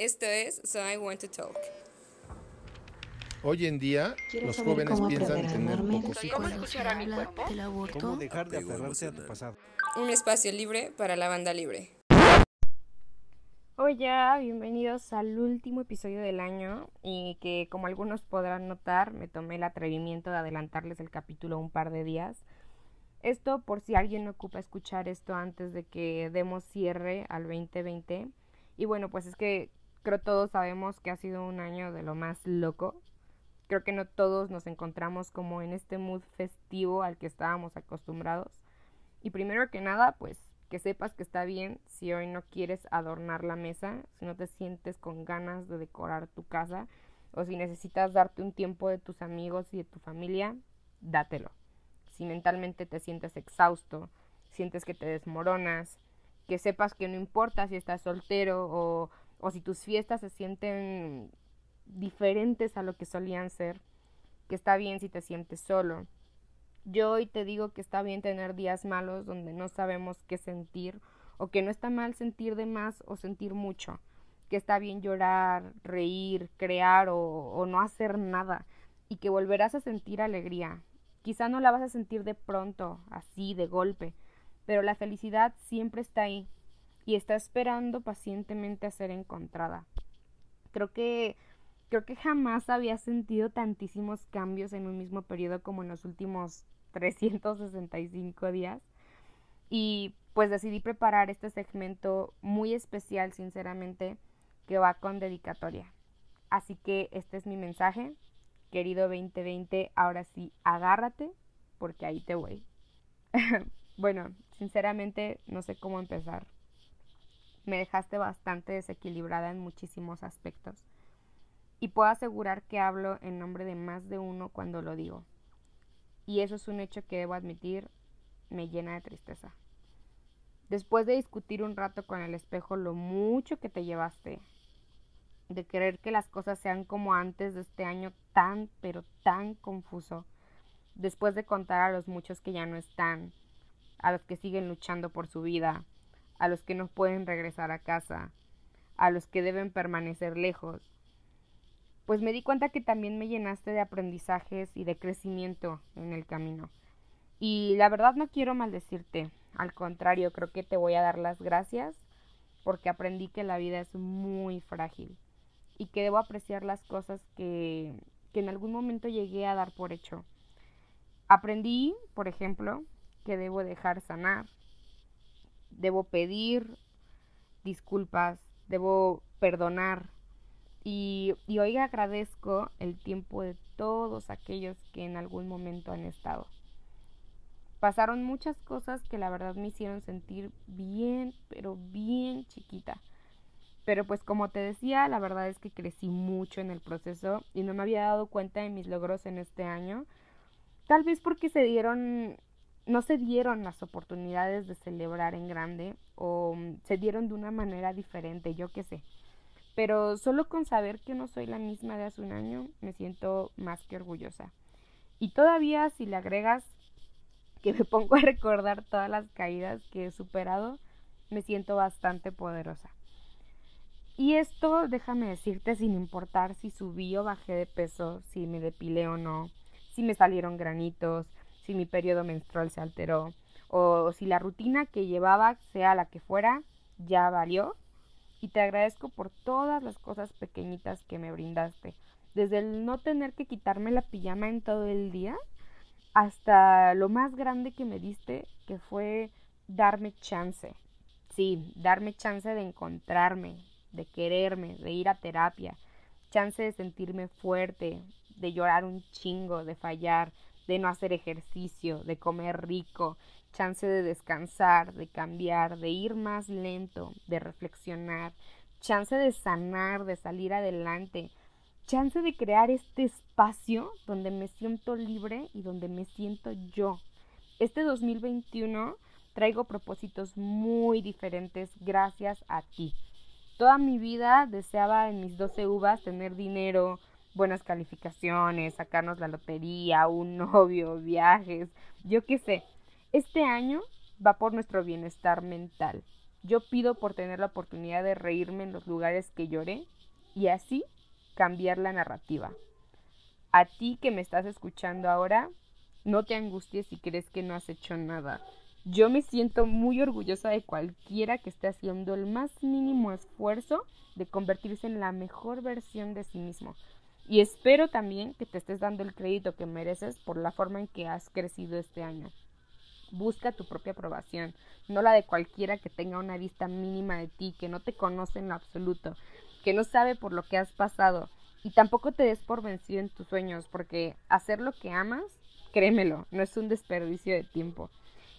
Esto es So I Want to Talk. Hoy en día, los jóvenes piensan tener pocos hijos. ¿Cómo escuchar a mi cuerpo? ¿Cómo dejar de aferrarse a tu pasado? Un espacio libre para la banda libre. Hola, bienvenidos al último episodio del año y que como algunos podrán notar me tomé el atrevimiento de adelantarles el capítulo un par de días. Esto por si alguien ocupa escuchar esto antes de que demos cierre al 2020. Y bueno, pues es que creo todos sabemos que ha sido un año de lo más loco. Creo que no todos nos encontramos como en este mood festivo al que estábamos acostumbrados. Y primero que nada, pues que sepas que está bien si hoy no quieres adornar la mesa, si no te sientes con ganas de decorar tu casa o si necesitas darte un tiempo de tus amigos y de tu familia, dátelo. Si mentalmente te sientes exhausto, sientes que te desmoronas, que sepas que no importa si estás soltero o, o si tus fiestas se sienten diferentes a lo que solían ser, que está bien si te sientes solo, yo hoy te digo que está bien tener días malos donde no sabemos qué sentir o que no está mal sentir de más o sentir mucho, que está bien llorar, reír, crear o, o no hacer nada y que volverás a sentir alegría. Quizá no la vas a sentir de pronto, así, de golpe, pero la felicidad siempre está ahí y está esperando pacientemente a ser encontrada. Creo que creo que jamás había sentido tantísimos cambios en un mismo periodo como en los últimos 365 días. Y pues decidí preparar este segmento muy especial, sinceramente, que va con dedicatoria. Así que este es mi mensaje. Querido 2020, ahora sí, agárrate, porque ahí te voy. bueno, sinceramente no sé cómo empezar. Me dejaste bastante desequilibrada en muchísimos aspectos. Y puedo asegurar que hablo en nombre de más de uno cuando lo digo y eso es un hecho que debo admitir me llena de tristeza. Después de discutir un rato con el espejo lo mucho que te llevaste, de querer que las cosas sean como antes de este año tan, pero tan confuso, después de contar a los muchos que ya no están, a los que siguen luchando por su vida, a los que no pueden regresar a casa, a los que deben permanecer lejos, pues me di cuenta que también me llenaste de aprendizajes y de crecimiento en el camino. Y la verdad no quiero maldecirte, al contrario, creo que te voy a dar las gracias porque aprendí que la vida es muy frágil y que debo apreciar las cosas que, que en algún momento llegué a dar por hecho. Aprendí, por ejemplo, que debo dejar sanar, debo pedir disculpas, debo perdonar, y, hoy agradezco el tiempo de todos aquellos que en algún momento han estado. Pasaron muchas cosas que la verdad me hicieron sentir bien, pero bien chiquita. Pero pues como te decía, la verdad es que crecí mucho en el proceso y no me había dado cuenta de mis logros en este año. Tal vez porque se dieron, no se dieron las oportunidades de celebrar en grande o se dieron de una manera diferente, yo qué sé. Pero solo con saber que no soy la misma de hace un año, me siento más que orgullosa. Y todavía si le agregas que me pongo a recordar todas las caídas que he superado, me siento bastante poderosa. Y esto, déjame decirte, sin importar si subí o bajé de peso, si me depilé o no, si me salieron granitos, si mi periodo menstrual se alteró, o si la rutina que llevaba, sea la que fuera, ya valió y te agradezco por todas las cosas pequeñitas que me brindaste. Desde el no tener que quitarme la pijama en todo el día hasta lo más grande que me diste, que fue darme chance. Sí, darme chance de encontrarme, de quererme, de ir a terapia, chance de sentirme fuerte, de llorar un chingo, de fallar, de no hacer ejercicio, de comer rico, chance de descansar, de cambiar, de ir más lento, de reflexionar, chance de sanar, de salir adelante, chance de crear este espacio donde me siento libre y donde me siento yo. Este 2021 traigo propósitos muy diferentes gracias a ti. Toda mi vida deseaba en mis 12 uvas tener dinero, buenas calificaciones, sacarnos la lotería, un novio, viajes, yo qué sé. Este año va por nuestro bienestar mental. Yo pido por tener la oportunidad de reírme en los lugares que lloré y así cambiar la narrativa. A ti que me estás escuchando ahora, no te angusties si crees que no has hecho nada. Yo me siento muy orgullosa de cualquiera que esté haciendo el más mínimo esfuerzo de convertirse en la mejor versión de sí mismo. Y espero también que te estés dando el crédito que mereces por la forma en que has crecido este año. Busca tu propia aprobación, no la de cualquiera que tenga una vista mínima de ti, que no te conoce en lo absoluto, que no sabe por lo que has pasado. Y tampoco te des por vencido en tus sueños, porque hacer lo que amas, créemelo, no es un desperdicio de tiempo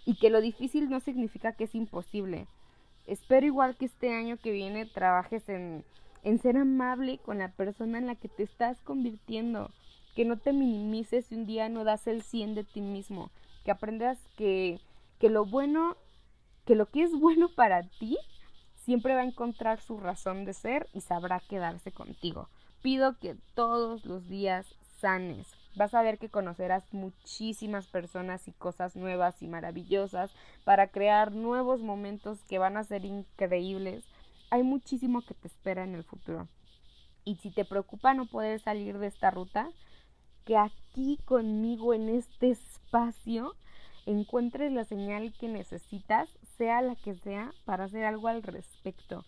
y que lo difícil no significa que es imposible. Espero igual que este año que viene trabajes en, en ser amable con la persona en la que te estás convirtiendo, que no te minimices si un día no das el 100 de ti mismo, que aprendas que, que lo bueno, que lo que es bueno para ti siempre va a encontrar su razón de ser y sabrá quedarse contigo. Pido que todos los días sanes, vas a ver que conocerás muchísimas personas y cosas nuevas y maravillosas para crear nuevos momentos que van a ser increíbles. Hay muchísimo que te espera en el futuro. Y si te preocupa no poder salir de esta ruta, que aquí conmigo en este espacio encuentres la señal que necesitas, sea la que sea, para hacer algo al respecto.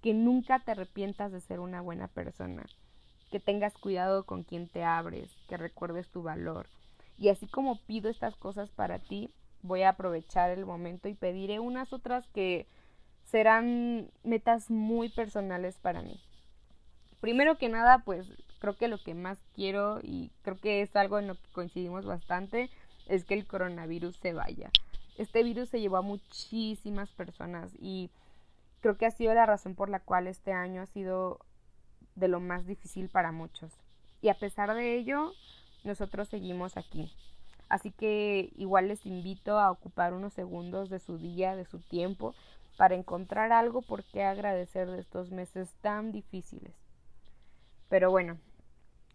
Que nunca te arrepientas de ser una buena persona que tengas cuidado con quien te abres, que recuerdes tu valor. Y así como pido estas cosas para ti, voy a aprovechar el momento y pediré unas otras que serán metas muy personales para mí. Primero que nada, pues creo que lo que más quiero y creo que es algo en lo que coincidimos bastante es que el coronavirus se vaya. Este virus se llevó a muchísimas personas y creo que ha sido la razón por la cual este año ha sido de lo más difícil para muchos. Y a pesar de ello, nosotros seguimos aquí. Así que igual les invito a ocupar unos segundos de su día, de su tiempo, para encontrar algo por qué agradecer de estos meses tan difíciles. Pero bueno,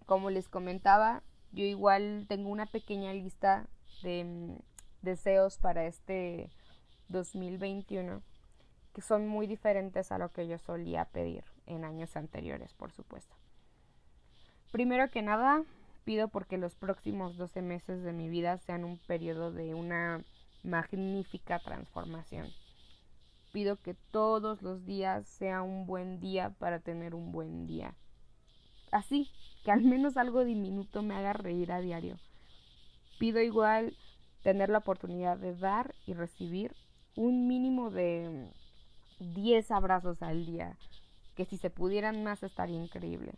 como les comentaba, yo igual tengo una pequeña lista de mm, deseos para este 2021 que son muy diferentes a lo que yo solía pedir en años anteriores, por supuesto. Primero que nada, pido porque los próximos 12 meses de mi vida sean un periodo de una magnífica transformación. Pido que todos los días sea un buen día para tener un buen día. Así, que al menos algo diminuto me haga reír a diario. Pido igual tener la oportunidad de dar y recibir un mínimo de 10 abrazos al día, que si se pudieran más estaría increíble.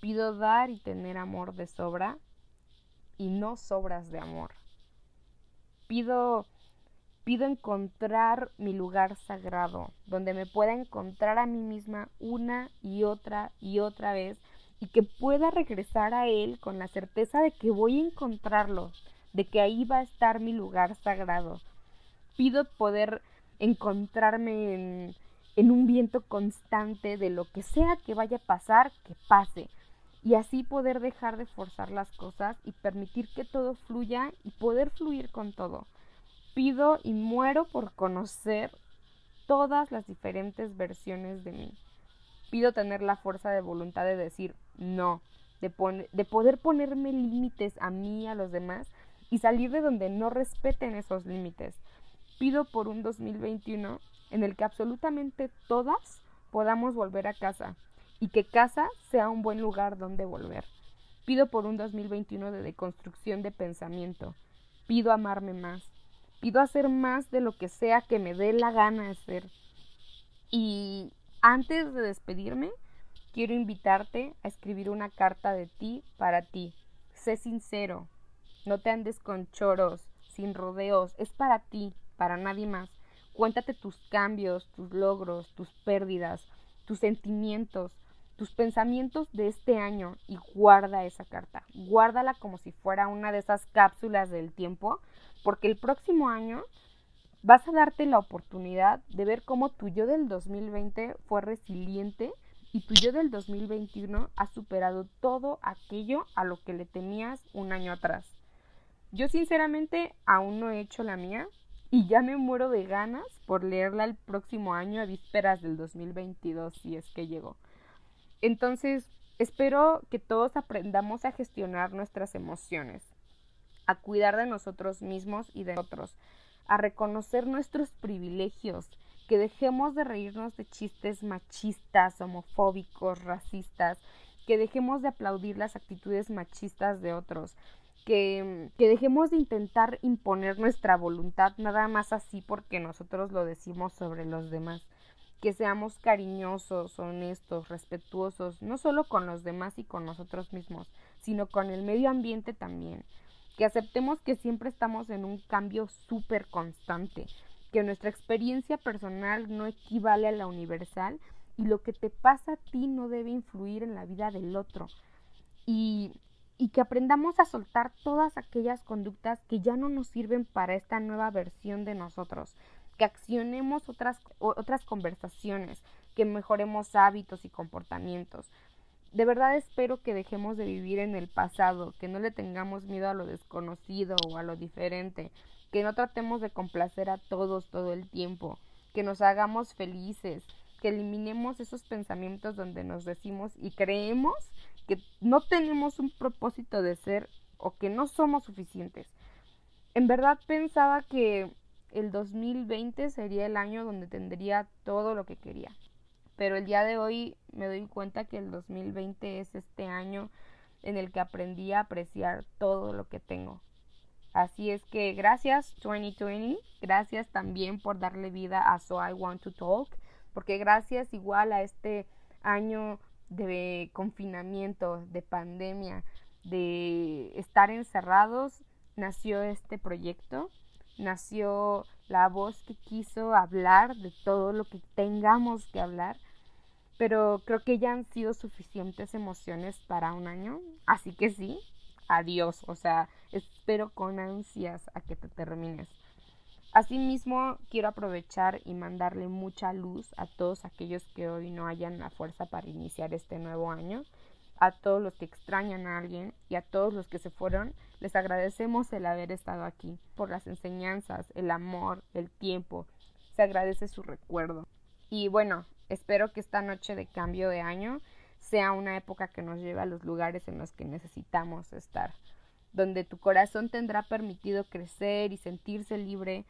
Pido dar y tener amor de sobra y no sobras de amor. Pido pido encontrar mi lugar sagrado, donde me pueda encontrar a mí misma una y otra y otra vez y que pueda regresar a él con la certeza de que voy a encontrarlo, de que ahí va a estar mi lugar sagrado. Pido poder encontrarme en, en un viento constante de lo que sea que vaya a pasar, que pase. Y así poder dejar de forzar las cosas y permitir que todo fluya y poder fluir con todo. Pido y muero por conocer todas las diferentes versiones de mí. Pido tener la fuerza de voluntad de decir no, de, de poder ponerme límites a mí a los demás y salir de donde no respeten esos límites pido por un 2021 en el que absolutamente todas podamos volver a casa y que casa sea un buen lugar donde volver. Pido por un 2021 de deconstrucción de pensamiento. Pido amarme más. Pido hacer más de lo que sea que me dé la gana hacer. Y antes de despedirme, quiero invitarte a escribir una carta de ti para ti. Sé sincero. No te andes con choros, sin rodeos. Es para ti para nadie más. Cuéntate tus cambios, tus logros, tus pérdidas, tus sentimientos, tus pensamientos de este año y guarda esa carta. Guárdala como si fuera una de esas cápsulas del tiempo, porque el próximo año vas a darte la oportunidad de ver cómo tu yo del 2020 fue resiliente y tu yo del 2021 ha superado todo aquello a lo que le temías un año atrás. Yo sinceramente aún no he hecho la mía, y ya me muero de ganas por leerla el próximo año a vísperas del 2022 si es que llegó. Entonces, espero que todos aprendamos a gestionar nuestras emociones, a cuidar de nosotros mismos y de otros, a reconocer nuestros privilegios, que dejemos de reírnos de chistes machistas, homofóbicos, racistas, que dejemos de aplaudir las actitudes machistas de otros, que, que, dejemos de intentar imponer nuestra voluntad nada más así porque nosotros lo decimos sobre los demás, que seamos cariñosos, honestos, respetuosos, no solo con los demás y con nosotros mismos, sino con el medio ambiente también, que aceptemos que siempre estamos en un cambio súper constante, que nuestra experiencia personal no equivale a la universal y lo que te pasa a ti no debe influir en la vida del otro. Y, y que aprendamos a soltar todas aquellas conductas que ya no nos sirven para esta nueva versión de nosotros, que accionemos otras, otras conversaciones, que mejoremos hábitos y comportamientos. De verdad espero que dejemos de vivir en el pasado, que no le tengamos miedo a lo desconocido o a lo diferente, que no tratemos de complacer a todos todo el tiempo, que nos hagamos felices, que eliminemos esos pensamientos donde nos decimos y creemos que no tenemos un propósito de ser o que no somos suficientes. En verdad pensaba que el 2020 sería el año donde tendría todo lo que quería. Pero el día de hoy me doy cuenta que el 2020 es este año en el que aprendí a apreciar todo lo que tengo. Así es que gracias 2020, gracias también por darle vida a So I Want to Talk porque gracias igual a este año de confinamiento, de pandemia, de estar encerrados, nació este proyecto, nació la voz que quiso hablar de todo lo que tengamos que hablar, pero creo que ya han sido suficientes emociones para un año, así que sí, adiós, o sea, espero con ansias a que te termines. Asimismo, quiero aprovechar y mandarle mucha luz a todos aquellos que hoy no hayan la fuerza para iniciar este nuevo año, a todos los que extrañan a alguien y a todos los que se fueron, les agradecemos el haber estado aquí, por las enseñanzas, el amor, el tiempo, se agradece su recuerdo. Y bueno, espero que esta noche de cambio de año sea una época que nos lleve a los lugares en los que necesitamos estar, donde tu corazón tendrá permitido crecer y sentirse libre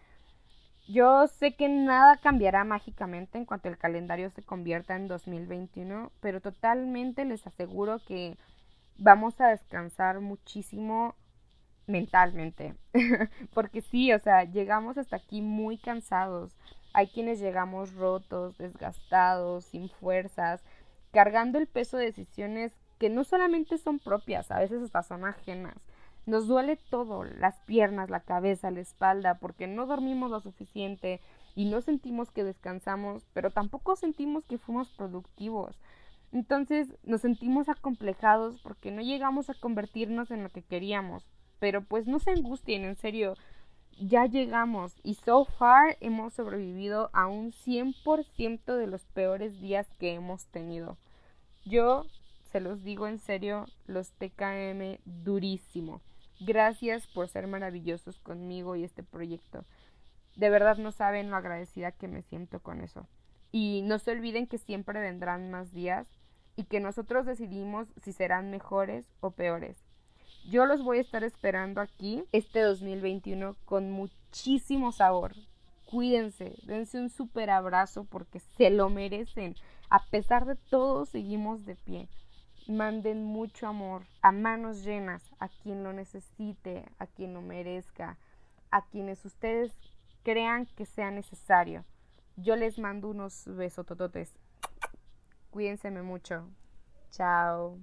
yo sé que nada cambiará mágicamente en cuanto el calendario se convierta en 2021, pero totalmente les aseguro que vamos a descansar muchísimo mentalmente. Porque sí, o sea, llegamos hasta aquí muy cansados. Hay quienes llegamos rotos, desgastados, sin fuerzas, cargando el peso de decisiones que no solamente son propias, a veces hasta son ajenas. Nos duele todo, las piernas, la cabeza, la espalda, porque no dormimos lo suficiente y no sentimos que descansamos, pero tampoco sentimos que fuimos productivos. Entonces nos sentimos acomplejados porque no llegamos a convertirnos en lo que queríamos. Pero pues no se angustien, en serio, ya llegamos y so far hemos sobrevivido a un 100% de los peores días que hemos tenido. Yo, se los digo en serio, los TKM durísimo. Gracias por ser maravillosos conmigo y este proyecto. De verdad no saben lo agradecida que me siento con eso. Y no se olviden que siempre vendrán más días y que nosotros decidimos si serán mejores o peores. Yo los voy a estar esperando aquí este 2021 con muchísimo sabor. Cuídense, dense un súper abrazo porque se lo merecen. A pesar de todo, seguimos de pie manden mucho amor a manos llenas a quien lo necesite, a quien lo merezca, a quienes ustedes crean que sea necesario. Yo les mando unos besotototes. Cuídense mucho. Chao.